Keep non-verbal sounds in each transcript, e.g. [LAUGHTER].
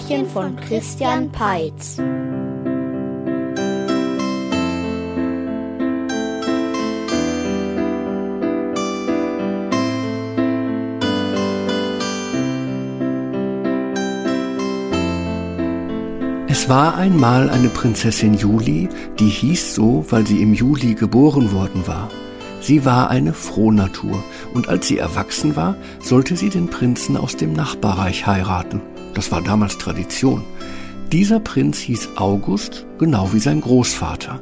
Märchen von Christian Peitz. Es war einmal eine Prinzessin Juli, die hieß so, weil sie im Juli geboren worden war. Sie war eine Frohnatur, und als sie erwachsen war, sollte sie den Prinzen aus dem Nachbarreich heiraten. Das war damals Tradition. Dieser Prinz hieß August, genau wie sein Großvater.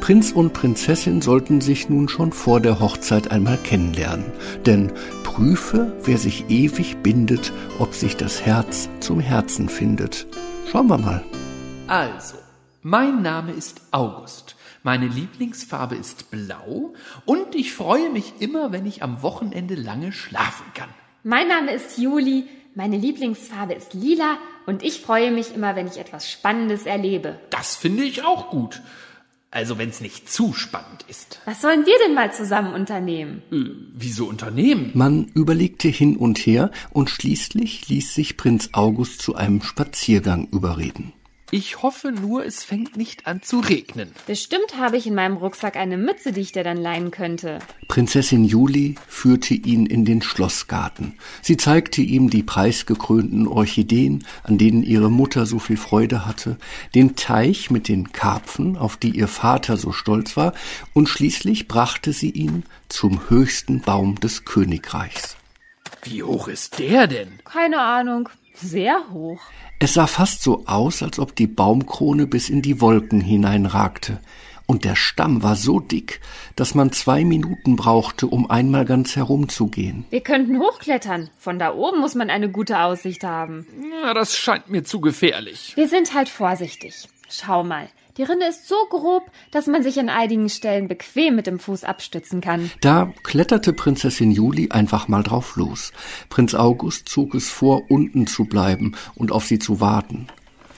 Prinz und Prinzessin sollten sich nun schon vor der Hochzeit einmal kennenlernen, denn prüfe, wer sich ewig bindet, ob sich das Herz zum Herzen findet. Schauen wir mal. Also, mein Name ist August. Meine Lieblingsfarbe ist blau und ich freue mich immer, wenn ich am Wochenende lange schlafen kann. Mein Name ist Juli, meine Lieblingsfarbe ist lila und ich freue mich immer, wenn ich etwas Spannendes erlebe. Das finde ich auch gut. Also wenn es nicht zu spannend ist. Was sollen wir denn mal zusammen unternehmen? Äh, wieso unternehmen? Man überlegte hin und her und schließlich ließ sich Prinz August zu einem Spaziergang überreden. Ich hoffe nur, es fängt nicht an zu regnen. Bestimmt habe ich in meinem Rucksack eine Mütze, die ich dir dann leihen könnte. Prinzessin Juli führte ihn in den Schlossgarten. Sie zeigte ihm die preisgekrönten Orchideen, an denen ihre Mutter so viel Freude hatte, den Teich mit den Karpfen, auf die ihr Vater so stolz war, und schließlich brachte sie ihn zum höchsten Baum des Königreichs. Wie hoch ist der denn? Keine Ahnung. Sehr hoch. Es sah fast so aus, als ob die Baumkrone bis in die Wolken hineinragte, und der Stamm war so dick, dass man zwei Minuten brauchte, um einmal ganz herumzugehen. Wir könnten hochklettern. Von da oben muss man eine gute Aussicht haben. Ja, das scheint mir zu gefährlich. Wir sind halt vorsichtig. Schau mal, die Rinde ist so grob, dass man sich an einigen Stellen bequem mit dem Fuß abstützen kann. Da kletterte Prinzessin Juli einfach mal drauf los. Prinz August zog es vor, unten zu bleiben und auf sie zu warten.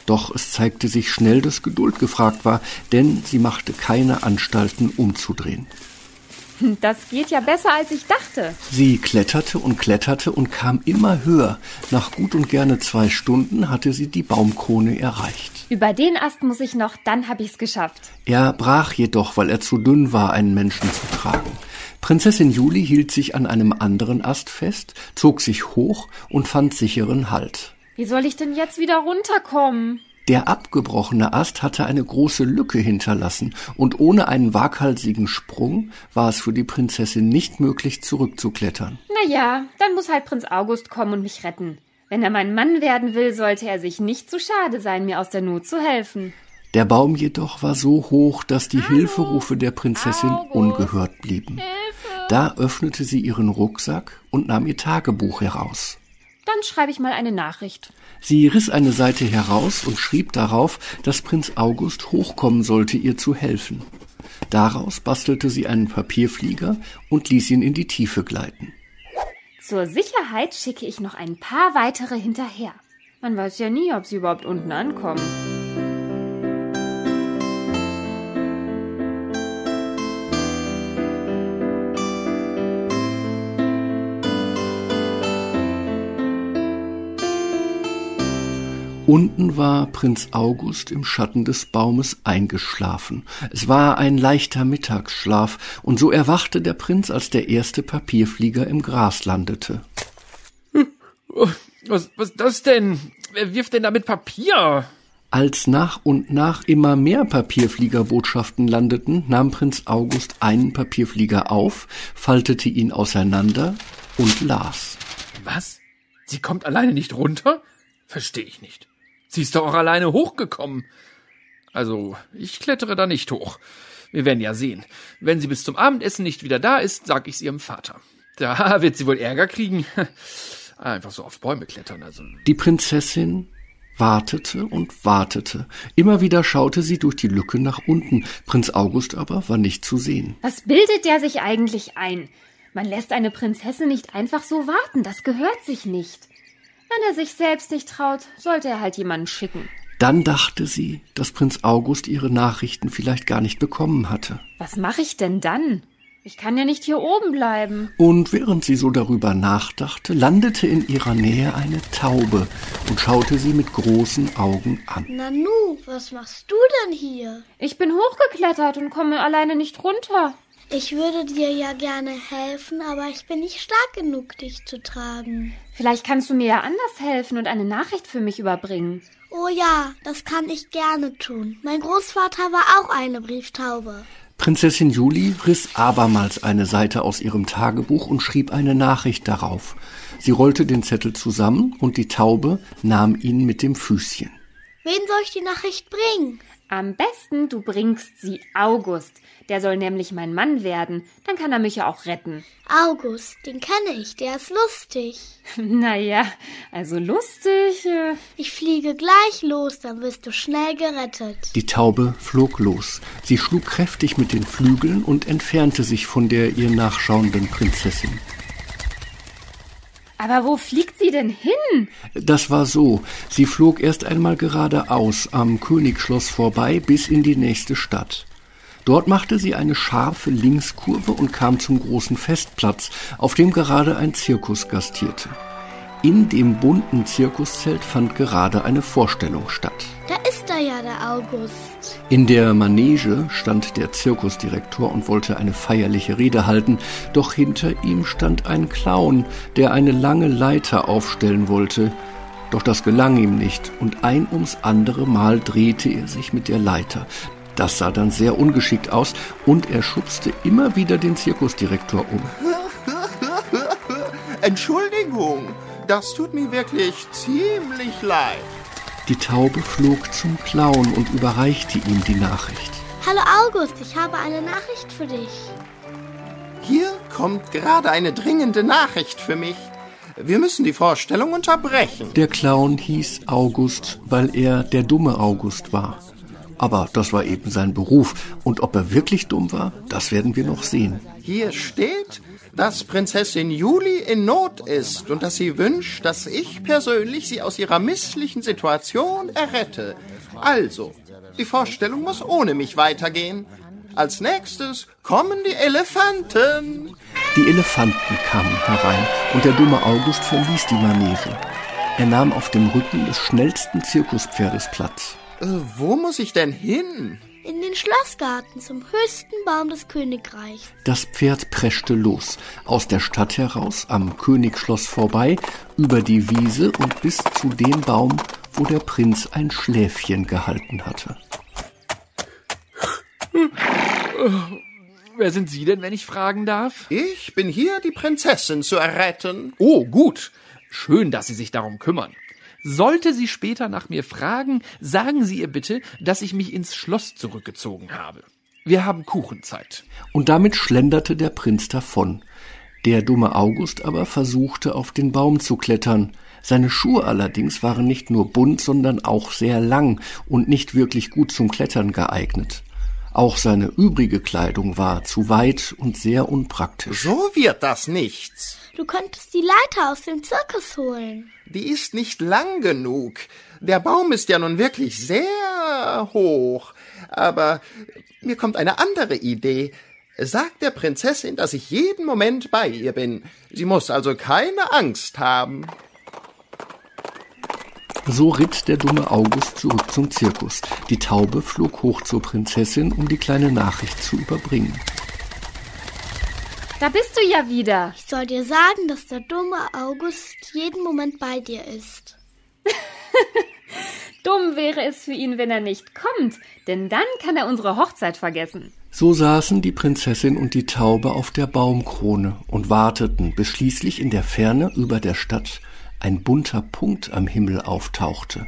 Doch es zeigte sich schnell, dass Geduld gefragt war, denn sie machte keine Anstalten umzudrehen. [LAUGHS] Das geht ja besser, als ich dachte. Sie kletterte und kletterte und kam immer höher. Nach gut und gerne zwei Stunden hatte sie die Baumkrone erreicht. Über den Ast muss ich noch, dann hab ich's geschafft. Er brach jedoch, weil er zu dünn war, einen Menschen zu tragen. Prinzessin Juli hielt sich an einem anderen Ast fest, zog sich hoch und fand sicheren Halt. Wie soll ich denn jetzt wieder runterkommen? Der abgebrochene Ast hatte eine große Lücke hinterlassen, und ohne einen waghalsigen Sprung war es für die Prinzessin nicht möglich, zurückzuklettern. Na ja, dann muss halt Prinz August kommen und mich retten. Wenn er mein Mann werden will, sollte er sich nicht zu schade sein, mir aus der Not zu helfen. Der Baum jedoch war so hoch, dass die Hallo, Hilferufe der Prinzessin August, ungehört blieben. Hilfe. Da öffnete sie ihren Rucksack und nahm ihr Tagebuch heraus. Dann schreibe ich mal eine Nachricht. Sie riss eine Seite heraus und schrieb darauf, dass Prinz August hochkommen sollte, ihr zu helfen. Daraus bastelte sie einen Papierflieger und ließ ihn in die Tiefe gleiten. Zur Sicherheit schicke ich noch ein paar weitere hinterher. Man weiß ja nie, ob sie überhaupt unten ankommen. Unten war Prinz August im Schatten des Baumes eingeschlafen. Es war ein leichter Mittagsschlaf, und so erwachte der Prinz, als der erste Papierflieger im Gras landete. Was, was ist das denn? Wer wirft denn damit Papier? Als nach und nach immer mehr Papierfliegerbotschaften landeten, nahm Prinz August einen Papierflieger auf, faltete ihn auseinander und las. Was? Sie kommt alleine nicht runter? Verstehe ich nicht. Sie ist doch auch alleine hochgekommen. Also, ich klettere da nicht hoch. Wir werden ja sehen. Wenn sie bis zum Abendessen nicht wieder da ist, sag ich's ihrem Vater. Da [LAUGHS] wird sie wohl Ärger kriegen. [LAUGHS] Einfach so auf Bäume klettern, also. Die Prinzessin wartete und wartete. Immer wieder schaute sie durch die Lücke nach unten. Prinz August aber war nicht zu sehen. Was bildet der sich eigentlich ein? Man lässt eine Prinzessin nicht einfach so warten. Das gehört sich nicht. Wenn er sich selbst nicht traut, sollte er halt jemanden schicken. Dann dachte sie, dass Prinz August ihre Nachrichten vielleicht gar nicht bekommen hatte. Was mache ich denn dann? Ich kann ja nicht hier oben bleiben. Und während sie so darüber nachdachte, landete in ihrer Nähe eine Taube und schaute sie mit großen Augen an. Nanu, was machst du denn hier? Ich bin hochgeklettert und komme alleine nicht runter. Ich würde dir ja gerne helfen, aber ich bin nicht stark genug, dich zu tragen. Vielleicht kannst du mir ja anders helfen und eine Nachricht für mich überbringen. Oh ja, das kann ich gerne tun. Mein Großvater war auch eine Brieftaube. Prinzessin Julie riss abermals eine Seite aus ihrem Tagebuch und schrieb eine Nachricht darauf. Sie rollte den Zettel zusammen und die Taube nahm ihn mit dem Füßchen. Wen soll ich die Nachricht bringen? Am besten du bringst sie August. Der soll nämlich mein Mann werden. Dann kann er mich ja auch retten. August, den kenne ich, der ist lustig. [LAUGHS] naja, also lustig. Äh ich fliege gleich los, dann wirst du schnell gerettet. Die Taube flog los. Sie schlug kräftig mit den Flügeln und entfernte sich von der ihr nachschauenden Prinzessin. Aber wo fliegt sie denn hin? Das war so. Sie flog erst einmal geradeaus am Königsschloss vorbei bis in die nächste Stadt. Dort machte sie eine scharfe Linkskurve und kam zum großen Festplatz, auf dem gerade ein Zirkus gastierte. In dem bunten Zirkuszelt fand gerade eine Vorstellung statt. Da ist er ja, der August. In der Manege stand der Zirkusdirektor und wollte eine feierliche Rede halten, doch hinter ihm stand ein Clown, der eine lange Leiter aufstellen wollte. Doch das gelang ihm nicht, und ein ums andere Mal drehte er sich mit der Leiter. Das sah dann sehr ungeschickt aus, und er schubste immer wieder den Zirkusdirektor um. [LAUGHS] Entschuldigung, das tut mir wirklich ziemlich leid. Die Taube flog zum Clown und überreichte ihm die Nachricht. Hallo August, ich habe eine Nachricht für dich. Hier kommt gerade eine dringende Nachricht für mich. Wir müssen die Vorstellung unterbrechen. Der Clown hieß August, weil er der dumme August war. Aber das war eben sein Beruf. Und ob er wirklich dumm war, das werden wir noch sehen. Hier steht, dass Prinzessin Juli in Not ist und dass sie wünscht, dass ich persönlich sie aus ihrer misslichen Situation errette. Also, die Vorstellung muss ohne mich weitergehen. Als nächstes kommen die Elefanten. Die Elefanten kamen herein und der dumme August verließ die Manege. Er nahm auf dem Rücken des schnellsten Zirkuspferdes Platz. Äh, wo muss ich denn hin? In den Schlossgarten zum höchsten Baum des Königreichs. Das Pferd preschte los, aus der Stadt heraus, am Königsschloss vorbei, über die Wiese und bis zu dem Baum, wo der Prinz ein Schläfchen gehalten hatte. Wer sind Sie denn, wenn ich fragen darf? Ich bin hier, die Prinzessin zu erretten. Oh, gut. Schön, dass Sie sich darum kümmern. Sollte sie später nach mir fragen, sagen Sie ihr bitte, dass ich mich ins Schloss zurückgezogen habe. Wir haben Kuchenzeit. Und damit schlenderte der Prinz davon. Der dumme August aber versuchte auf den Baum zu klettern. Seine Schuhe allerdings waren nicht nur bunt, sondern auch sehr lang und nicht wirklich gut zum Klettern geeignet. Auch seine übrige Kleidung war zu weit und sehr unpraktisch. So wird das nichts. Du könntest die Leiter aus dem Zirkus holen. Die ist nicht lang genug. Der Baum ist ja nun wirklich sehr hoch. Aber mir kommt eine andere Idee. Sag der Prinzessin, dass ich jeden Moment bei ihr bin. Sie muss also keine Angst haben. So ritt der dumme August zurück zum Zirkus. Die Taube flog hoch zur Prinzessin, um die kleine Nachricht zu überbringen. Da bist du ja wieder. Ich soll dir sagen, dass der dumme August jeden Moment bei dir ist. [LAUGHS] Dumm wäre es für ihn, wenn er nicht kommt, denn dann kann er unsere Hochzeit vergessen. So saßen die Prinzessin und die Taube auf der Baumkrone und warteten, bis schließlich in der Ferne über der Stadt ein bunter Punkt am Himmel auftauchte.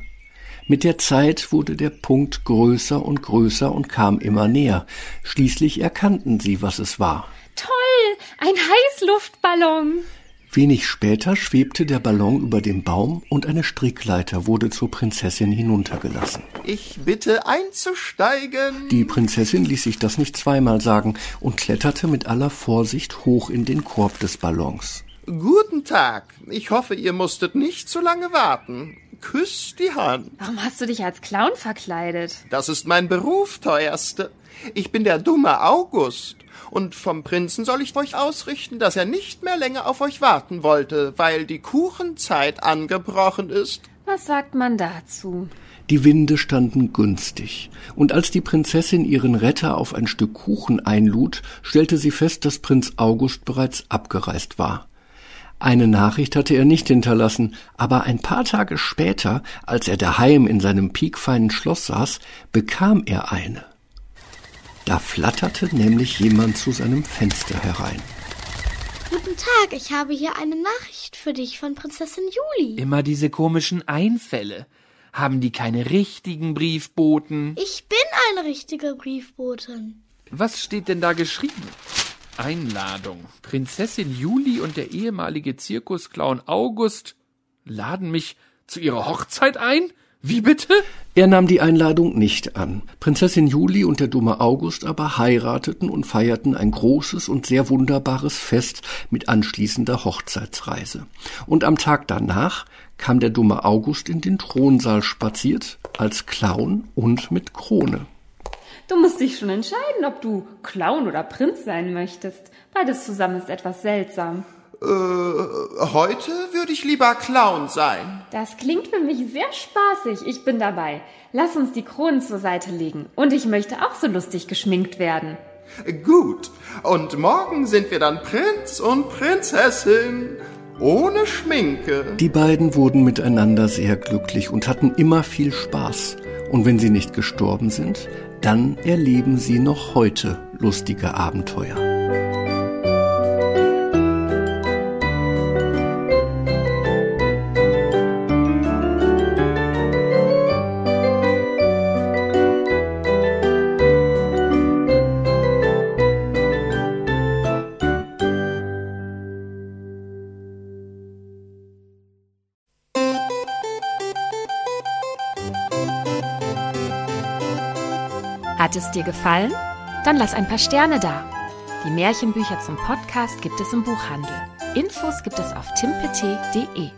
Mit der Zeit wurde der Punkt größer und größer und kam immer näher. Schließlich erkannten sie, was es war. Toll, ein Heißluftballon. Wenig später schwebte der Ballon über dem Baum und eine Strickleiter wurde zur Prinzessin hinuntergelassen. Ich bitte einzusteigen. Die Prinzessin ließ sich das nicht zweimal sagen und kletterte mit aller Vorsicht hoch in den Korb des Ballons. Guten Tag. Ich hoffe, ihr musstet nicht zu lange warten. küsst die Hand. Warum hast du dich als Clown verkleidet? Das ist mein Beruf, teuerste. Ich bin der dumme August. Und vom Prinzen soll ich euch ausrichten, dass er nicht mehr länger auf euch warten wollte, weil die Kuchenzeit angebrochen ist. Was sagt man dazu? Die Winde standen günstig, und als die Prinzessin ihren Retter auf ein Stück Kuchen einlud, stellte sie fest, dass Prinz August bereits abgereist war. Eine Nachricht hatte er nicht hinterlassen, aber ein paar Tage später, als er daheim in seinem piekfeinen Schloss saß, bekam er eine. Da flatterte nämlich jemand zu seinem Fenster herein. Guten Tag, ich habe hier eine Nachricht für dich von Prinzessin Juli. Immer diese komischen Einfälle. Haben die keine richtigen Briefboten? Ich bin eine richtige Briefbotin. Was steht denn da geschrieben? Einladung. Prinzessin Juli und der ehemalige Zirkusclown August laden mich zu ihrer Hochzeit ein? Wie bitte? Er nahm die Einladung nicht an. Prinzessin Juli und der dumme August aber heirateten und feierten ein großes und sehr wunderbares Fest mit anschließender Hochzeitsreise. Und am Tag danach kam der dumme August in den Thronsaal spaziert, als Clown und mit Krone. Du musst dich schon entscheiden, ob du Clown oder Prinz sein möchtest. Beides zusammen ist etwas seltsam. Äh, heute würde ich lieber Clown sein. Das klingt für mich sehr spaßig. Ich bin dabei. Lass uns die Kronen zur Seite legen. Und ich möchte auch so lustig geschminkt werden. Gut. Und morgen sind wir dann Prinz und Prinzessin. Ohne Schminke. Die beiden wurden miteinander sehr glücklich und hatten immer viel Spaß. Und wenn sie nicht gestorben sind, dann erleben sie noch heute lustige Abenteuer. Hat es dir gefallen? Dann lass ein paar Sterne da. Die Märchenbücher zum Podcast gibt es im Buchhandel. Infos gibt es auf timpet.de.